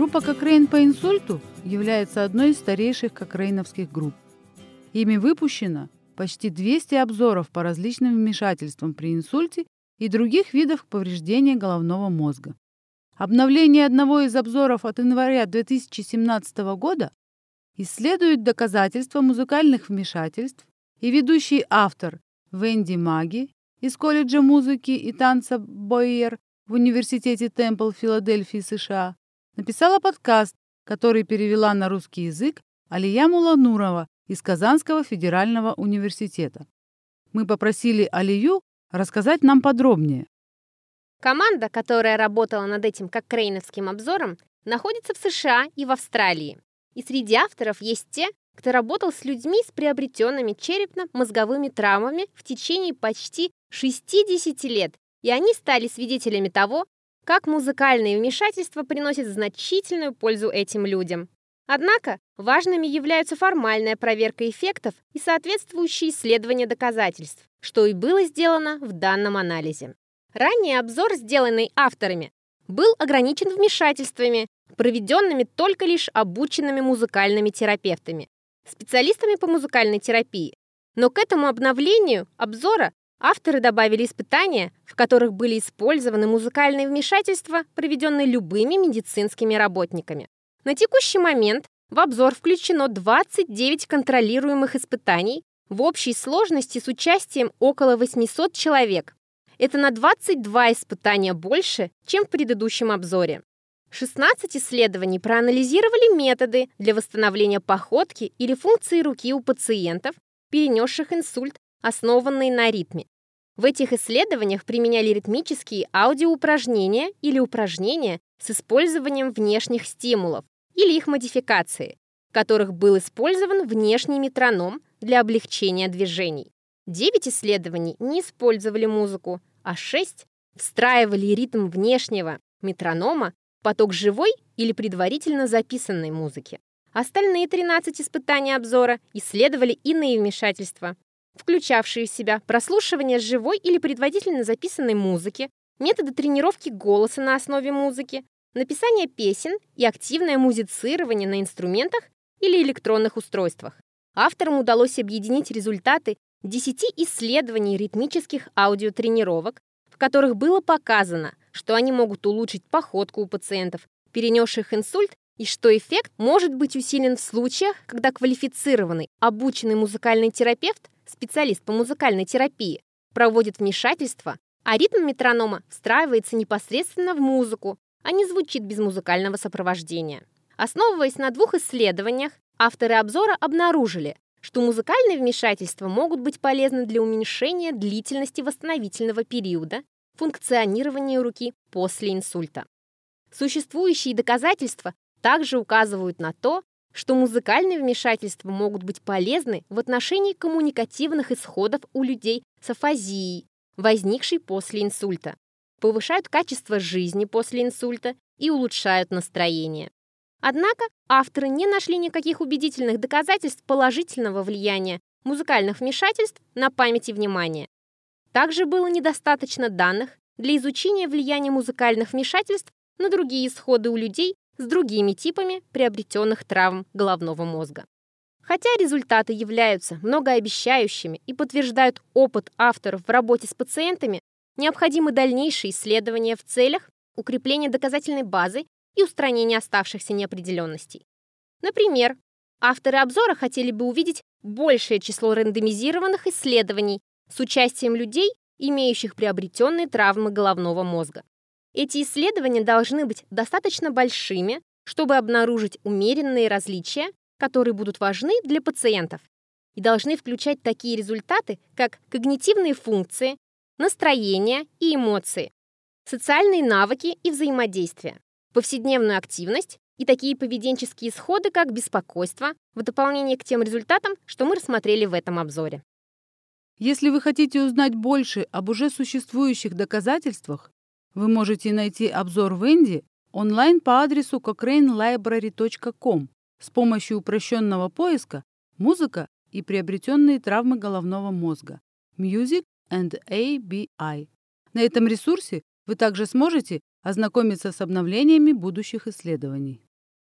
Группа Кокрейн по инсульту является одной из старейших кокрейновских групп. Ими выпущено почти 200 обзоров по различным вмешательствам при инсульте и других видах повреждения головного мозга. Обновление одного из обзоров от января 2017 года исследует доказательства музыкальных вмешательств, и ведущий автор Венди Маги из колледжа музыки и танца Бойер в Университете Темпл Филадельфии, США, написала подкаст, который перевела на русский язык Алия Муланурова из Казанского федерального университета. Мы попросили Алию рассказать нам подробнее. Команда, которая работала над этим как крейновским обзором, находится в США и в Австралии. И среди авторов есть те, кто работал с людьми с приобретенными черепно-мозговыми травмами в течение почти 60 лет, и они стали свидетелями того, как музыкальные вмешательства приносят значительную пользу этим людям. Однако важными являются формальная проверка эффектов и соответствующие исследования доказательств, что и было сделано в данном анализе. Ранний обзор, сделанный авторами, был ограничен вмешательствами, проведенными только лишь обученными музыкальными терапевтами, специалистами по музыкальной терапии. Но к этому обновлению обзора авторы добавили испытания, в которых были использованы музыкальные вмешательства, проведенные любыми медицинскими работниками. На текущий момент в обзор включено 29 контролируемых испытаний в общей сложности с участием около 800 человек. Это на 22 испытания больше, чем в предыдущем обзоре. 16 исследований проанализировали методы для восстановления походки или функции руки у пациентов, перенесших инсульт, основанные на ритме. В этих исследованиях применяли ритмические аудиоупражнения или упражнения с использованием внешних стимулов или их модификации, в которых был использован внешний метроном для облегчения движений. Девять исследований не использовали музыку, а шесть встраивали ритм внешнего метронома поток живой или предварительно записанной музыки. Остальные 13 испытаний обзора исследовали иные вмешательства, включавшие в себя прослушивание живой или предварительно записанной музыки, методы тренировки голоса на основе музыки, написание песен и активное музицирование на инструментах или электронных устройствах. Авторам удалось объединить результаты 10 исследований ритмических аудиотренировок, в которых было показано, что они могут улучшить походку у пациентов, перенесших инсульт, и что эффект может быть усилен в случаях, когда квалифицированный, обученный музыкальный терапевт, специалист по музыкальной терапии, проводит вмешательство, а ритм метронома встраивается непосредственно в музыку, а не звучит без музыкального сопровождения. Основываясь на двух исследованиях, авторы обзора обнаружили, что музыкальные вмешательства могут быть полезны для уменьшения длительности восстановительного периода функционирования руки после инсульта. Существующие доказательства также указывают на то, что музыкальные вмешательства могут быть полезны в отношении коммуникативных исходов у людей с афазией, возникшей после инсульта, повышают качество жизни после инсульта и улучшают настроение. Однако авторы не нашли никаких убедительных доказательств положительного влияния музыкальных вмешательств на память и внимание. Также было недостаточно данных для изучения влияния музыкальных вмешательств на другие исходы у людей с другими типами приобретенных травм головного мозга. Хотя результаты являются многообещающими и подтверждают опыт авторов в работе с пациентами, необходимы дальнейшие исследования в целях укрепления доказательной базы и устранения оставшихся неопределенностей. Например, авторы обзора хотели бы увидеть большее число рандомизированных исследований с участием людей, имеющих приобретенные травмы головного мозга. Эти исследования должны быть достаточно большими, чтобы обнаружить умеренные различия, которые будут важны для пациентов, и должны включать такие результаты, как когнитивные функции, настроение и эмоции, социальные навыки и взаимодействие, повседневную активность и такие поведенческие исходы, как беспокойство, в дополнение к тем результатам, что мы рассмотрели в этом обзоре. Если вы хотите узнать больше об уже существующих доказательствах, вы можете найти обзор Венди онлайн по адресу cochranelibrary.com с помощью упрощенного поиска «Музыка и приобретенные травмы головного мозга» Music and ABI. На этом ресурсе вы также сможете ознакомиться с обновлениями будущих исследований.